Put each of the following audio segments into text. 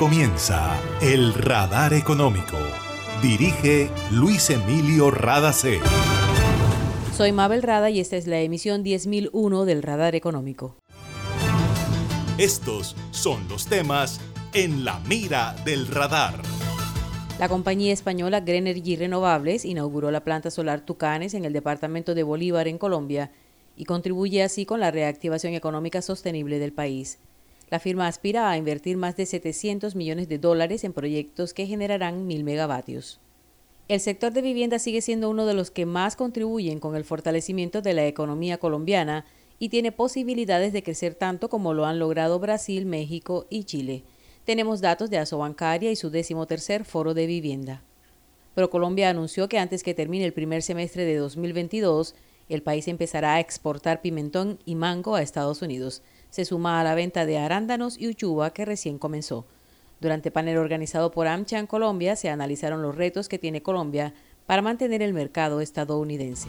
comienza El Radar Económico. Dirige Luis Emilio Radacé. Soy Mabel Rada y esta es la emisión 10001 del Radar Económico. Estos son los temas en la mira del radar. La compañía española Grenergy Renovables inauguró la planta solar Tucanes en el departamento de Bolívar, en Colombia, y contribuye así con la reactivación económica sostenible del país. La firma aspira a invertir más de 700 millones de dólares en proyectos que generarán mil megavatios. El sector de vivienda sigue siendo uno de los que más contribuyen con el fortalecimiento de la economía colombiana y tiene posibilidades de crecer tanto como lo han logrado Brasil, México y Chile. Tenemos datos de Asobancaria y su decimotercer foro de vivienda. ProColombia anunció que antes que termine el primer semestre de 2022, el país empezará a exportar pimentón y mango a Estados Unidos se suma a la venta de arándanos y uchuva que recién comenzó. Durante panel organizado por AMCHA en Colombia se analizaron los retos que tiene Colombia para mantener el mercado estadounidense.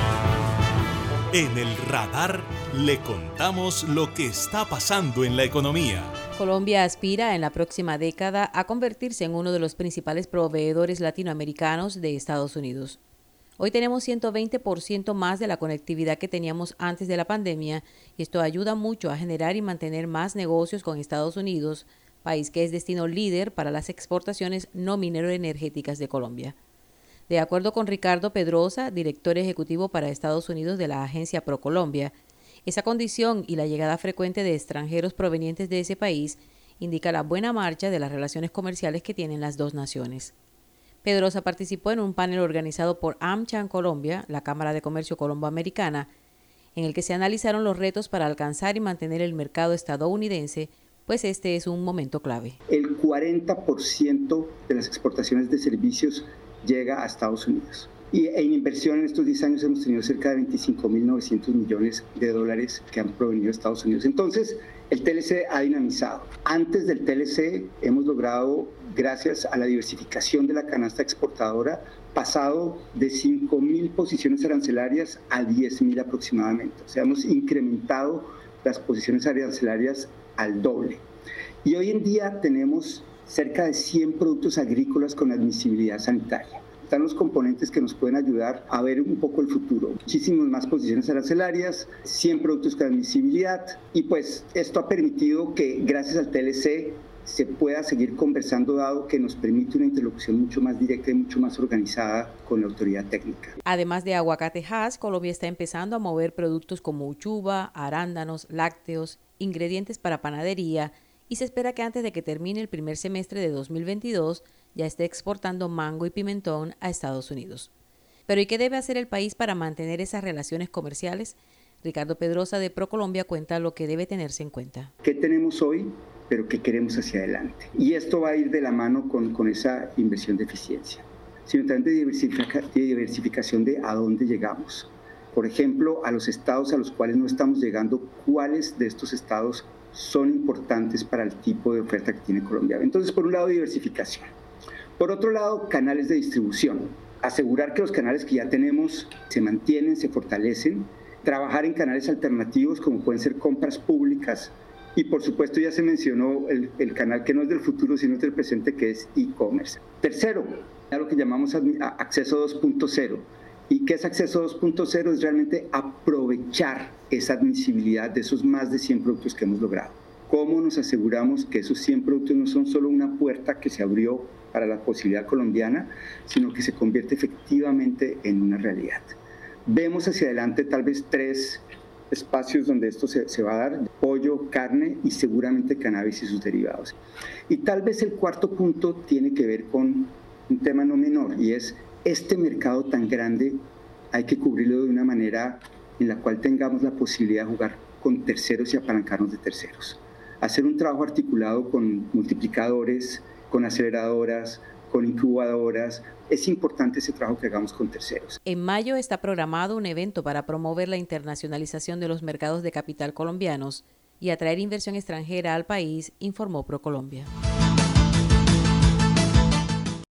En el radar le contamos lo que está pasando en la economía. Colombia aspira en la próxima década a convertirse en uno de los principales proveedores latinoamericanos de Estados Unidos. Hoy tenemos 120% más de la conectividad que teníamos antes de la pandemia y esto ayuda mucho a generar y mantener más negocios con Estados Unidos, país que es destino líder para las exportaciones no minero-energéticas de Colombia. De acuerdo con Ricardo Pedrosa, director ejecutivo para Estados Unidos de la agencia ProColombia, esa condición y la llegada frecuente de extranjeros provenientes de ese país indica la buena marcha de las relaciones comerciales que tienen las dos naciones. Pedrosa participó en un panel organizado por AmCham Colombia, la Cámara de Comercio Colombo-Americana, en el que se analizaron los retos para alcanzar y mantener el mercado estadounidense, pues este es un momento clave. El 40% de las exportaciones de servicios llega a Estados Unidos. Y en inversión en estos 10 años hemos tenido cerca de 25.900 millones de dólares que han provenido de Estados Unidos. Entonces, el TLC ha dinamizado. Antes del TLC hemos logrado, gracias a la diversificación de la canasta exportadora, pasado de 5.000 posiciones arancelarias a 10.000 aproximadamente. O sea, hemos incrementado las posiciones arancelarias al doble. Y hoy en día tenemos cerca de 100 productos agrícolas con admisibilidad sanitaria. Están los componentes que nos pueden ayudar a ver un poco el futuro. Muchísimas más posiciones arancelarias, 100 productos con admisibilidad y pues esto ha permitido que gracias al TLC se pueda seguir conversando dado que nos permite una interlocución mucho más directa y mucho más organizada con la autoridad técnica. Además de aguacate Hass, Colombia está empezando a mover productos como uchuva, arándanos, lácteos, ingredientes para panadería, y se espera que antes de que termine el primer semestre de 2022 ya esté exportando mango y pimentón a Estados Unidos. Pero ¿y qué debe hacer el país para mantener esas relaciones comerciales? Ricardo Pedrosa de ProColombia cuenta lo que debe tenerse en cuenta. ¿Qué tenemos hoy, pero qué queremos hacia adelante? Y esto va a ir de la mano con, con esa inversión de eficiencia, sino también de, diversificación de a dónde llegamos. Por ejemplo, a los estados a los cuales no estamos llegando, cuáles de estos estados son importantes para el tipo de oferta que tiene Colombia. Entonces, por un lado, diversificación. Por otro lado, canales de distribución. Asegurar que los canales que ya tenemos se mantienen, se fortalecen. Trabajar en canales alternativos como pueden ser compras públicas. Y por supuesto ya se mencionó el, el canal que no es del futuro, sino del presente, que es e-commerce. Tercero, lo que llamamos acceso 2.0 ¿Y qué es acceso 2.0? Es realmente aprovechar esa admisibilidad de esos más de 100 productos que hemos logrado. ¿Cómo nos aseguramos que esos 100 productos no son solo una puerta que se abrió para la posibilidad colombiana, sino que se convierte efectivamente en una realidad? Vemos hacia adelante tal vez tres espacios donde esto se, se, va a dar, pollo, carne y seguramente cannabis y sus derivados. Y tal vez el cuarto punto tiene que ver con un tema no menor y es este mercado tan grande hay que cubrirlo de una manera en la cual tengamos la posibilidad de jugar con terceros y apalancarnos de terceros. Hacer un trabajo articulado con multiplicadores, con aceleradoras, con incubadoras. Es importante ese trabajo que hagamos con terceros. En mayo está programado un evento para promover la internacionalización de los mercados de capital colombianos y atraer inversión extranjera al país, informó ProColombia.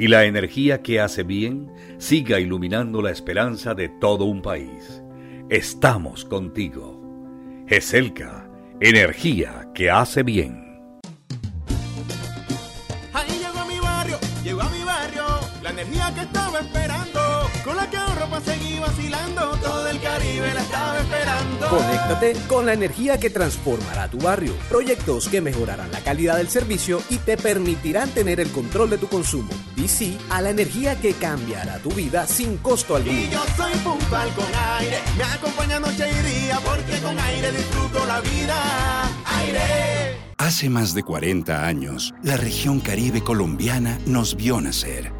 y la energía que hace bien siga iluminando la esperanza de todo un país. Estamos contigo. GESELCA, energía que hace bien. Seguir vacilando, todo el Caribe la estaba esperando. Conéctate con la energía que transformará tu barrio, proyectos que mejorarán la calidad del servicio y te permitirán tener el control de tu consumo y sí a la energía que cambiará tu vida sin costo alguno. Y yo soy puntual con aire, me acompaña noche y día porque con aire disfruto la vida. Aire. Hace más de 40 años, la región caribe colombiana nos vio nacer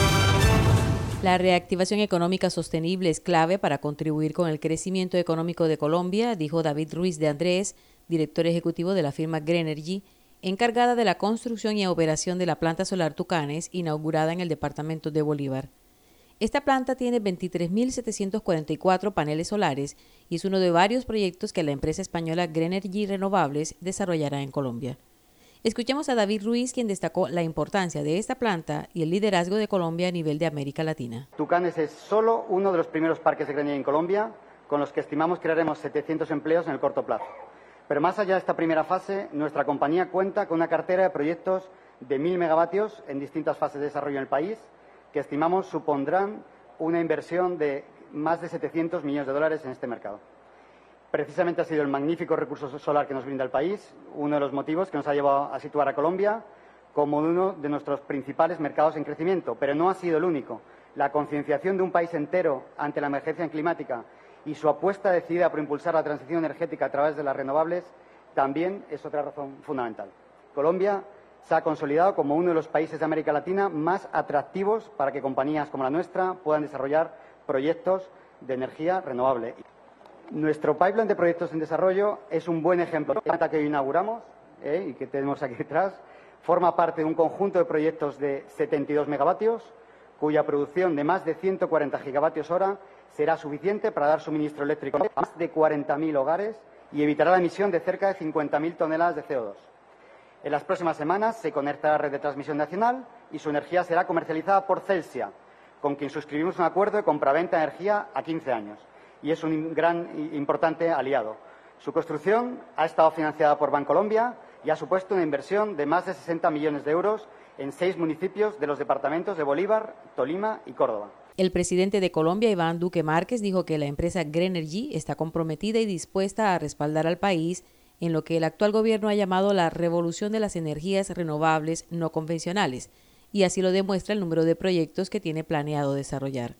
La reactivación económica sostenible es clave para contribuir con el crecimiento económico de Colombia, dijo David Ruiz de Andrés, director ejecutivo de la firma Greenergy, encargada de la construcción y operación de la planta solar Tucanes, inaugurada en el departamento de Bolívar. Esta planta tiene 23.744 paneles solares y es uno de varios proyectos que la empresa española Greenergy Renovables desarrollará en Colombia. Escuchemos a David Ruiz, quien destacó la importancia de esta planta y el liderazgo de Colombia a nivel de América Latina. Tucanes es solo uno de los primeros parques de granilla en Colombia, con los que estimamos crearemos 700 empleos en el corto plazo. Pero más allá de esta primera fase, nuestra compañía cuenta con una cartera de proyectos de 1.000 megavatios en distintas fases de desarrollo en el país, que estimamos supondrán una inversión de más de 700 millones de dólares en este mercado. Precisamente ha sido el magnífico recurso solar que nos brinda el país uno de los motivos que nos ha llevado a situar a Colombia como uno de nuestros principales mercados en crecimiento, pero no ha sido el único. La concienciación de un país entero ante la emergencia climática y su apuesta decidida por impulsar la transición energética a través de las renovables también es otra razón fundamental. Colombia se ha consolidado como uno de los países de América Latina más atractivos para que compañías como la nuestra puedan desarrollar proyectos de energía renovable. Nuestro pipeline de proyectos en desarrollo es un buen ejemplo. La planta que hoy inauguramos ¿eh? y que tenemos aquí detrás forma parte de un conjunto de proyectos de 72 megavatios cuya producción de más de 140 gigavatios hora será suficiente para dar suministro eléctrico a más de 40.000 hogares y evitará la emisión de cerca de 50.000 toneladas de CO2. En las próximas semanas se conectará a la red de transmisión nacional y su energía será comercializada por Celsia, con quien suscribimos un acuerdo de compraventa de energía a 15 años. Y es un gran importante aliado. Su construcción ha estado financiada por Bancolombia y ha supuesto una inversión de más de 60 millones de euros en seis municipios de los departamentos de Bolívar, Tolima y Córdoba. El presidente de Colombia, Iván Duque Márquez, dijo que la empresa Greenergy está comprometida y dispuesta a respaldar al país en lo que el actual gobierno ha llamado la revolución de las energías renovables no convencionales, y así lo demuestra el número de proyectos que tiene planeado desarrollar.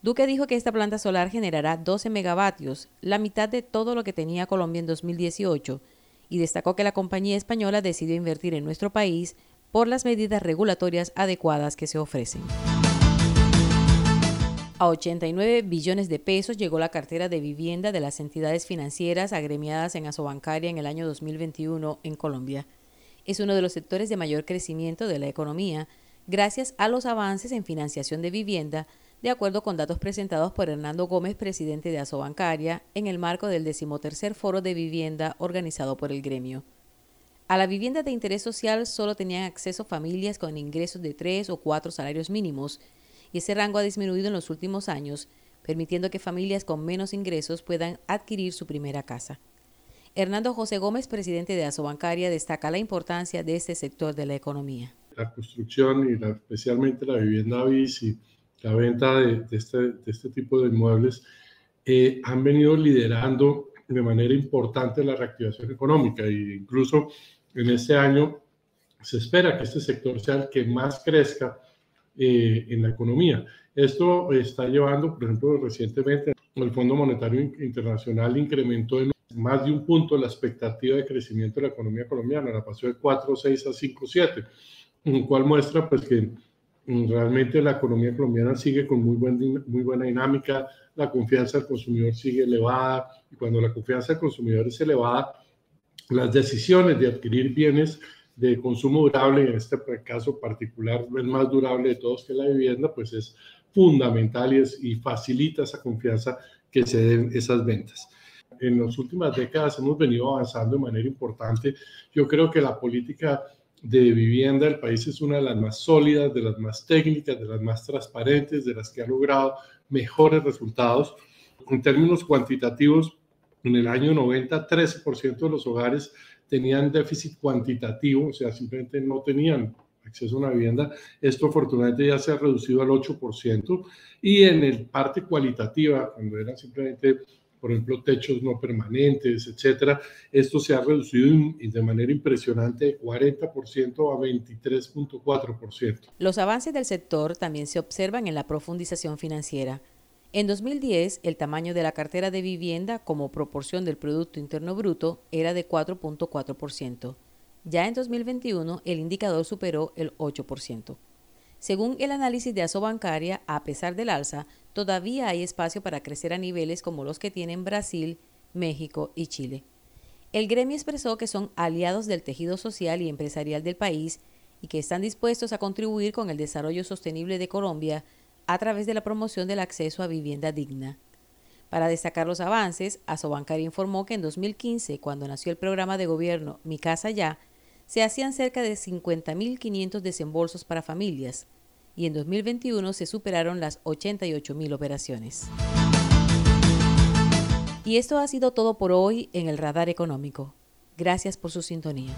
Duque dijo que esta planta solar generará 12 megavatios, la mitad de todo lo que tenía Colombia en 2018, y destacó que la compañía española decidió invertir en nuestro país por las medidas regulatorias adecuadas que se ofrecen. A 89 billones de pesos llegó la cartera de vivienda de las entidades financieras agremiadas en Asobancaria en el año 2021 en Colombia. Es uno de los sectores de mayor crecimiento de la economía gracias a los avances en financiación de vivienda, de acuerdo con datos presentados por Hernando Gómez, presidente de Asobancaria, en el marco del decimotercer foro de vivienda organizado por el gremio. A la vivienda de interés social solo tenían acceso familias con ingresos de tres o cuatro salarios mínimos, y ese rango ha disminuido en los últimos años, permitiendo que familias con menos ingresos puedan adquirir su primera casa. Hernando José Gómez, presidente de Asobancaria, destaca la importancia de este sector de la economía. La construcción y especialmente la vivienda bis y la venta de, este, este, tipo de inmuebles eh, han venido liderando de manera importante la reactivación económica e incluso en este año se espera que este sector sea el que más crezca eh, en la economía. Esto está llevando, por ejemplo, recientemente el Fondo Monetario Internacional incrementó en más de un punto la expectativa de crecimiento de la economía colombiana, la pasó de 4,6 a 5,7, lo cual muestra pues que realmente la economía colombiana sigue con muy, buen, muy buena dinámica, la confianza del consumidor sigue elevada y cuando la confianza del consumidor es elevada, las decisiones de adquirir bienes de consumo durable, en este caso particular, el más durable de todos que la vivienda, pues es fundamental y, y facilita esa confianza que se den esas ventas. En las últimas décadas hemos venido avanzando de manera importante. Yo creo que la política de vivienda del país es una de las más sólidas, de las más técnicas, de las más transparentes, de las que ha logrado mejores resultados. En términos cuantitativos, en el año 90, 13% de los hogares tenían déficit cuantitativo, o sea, simplemente no tenían acceso a una vivienda. Esto afortunadamente ya se ha reducido al 8%. Y en el parte cualitativa, cuando eran simplemente, por ejemplo, techos no permanentes, etcétera, esto se ha reducido de manera impresionante de 40% a 23.4%. Los avances del sector también se observan en la profundización financiera. En 2010, el tamaño de la cartera de vivienda como proporción del Producto Interno Bruto era de 4.4%. Ya en 2021, el indicador superó el 8%. Según el análisis de Asobancaria, a pesar del alza, todavía hay espacio para crecer a niveles como los que tienen Brasil, México y Chile. El gremio expresó que son aliados del tejido social y empresarial del país y que están dispuestos a contribuir con el desarrollo sostenible de Colombia a través de la promoción del acceso a vivienda digna. Para destacar los avances, Asobancaria informó que en 2015, cuando nació el programa de gobierno Mi Casa Ya, se hacían cerca de 50.500 desembolsos para familias y en 2021 se superaron las 88.000 operaciones. Y esto ha sido todo por hoy en el Radar Económico. Gracias por su sintonía.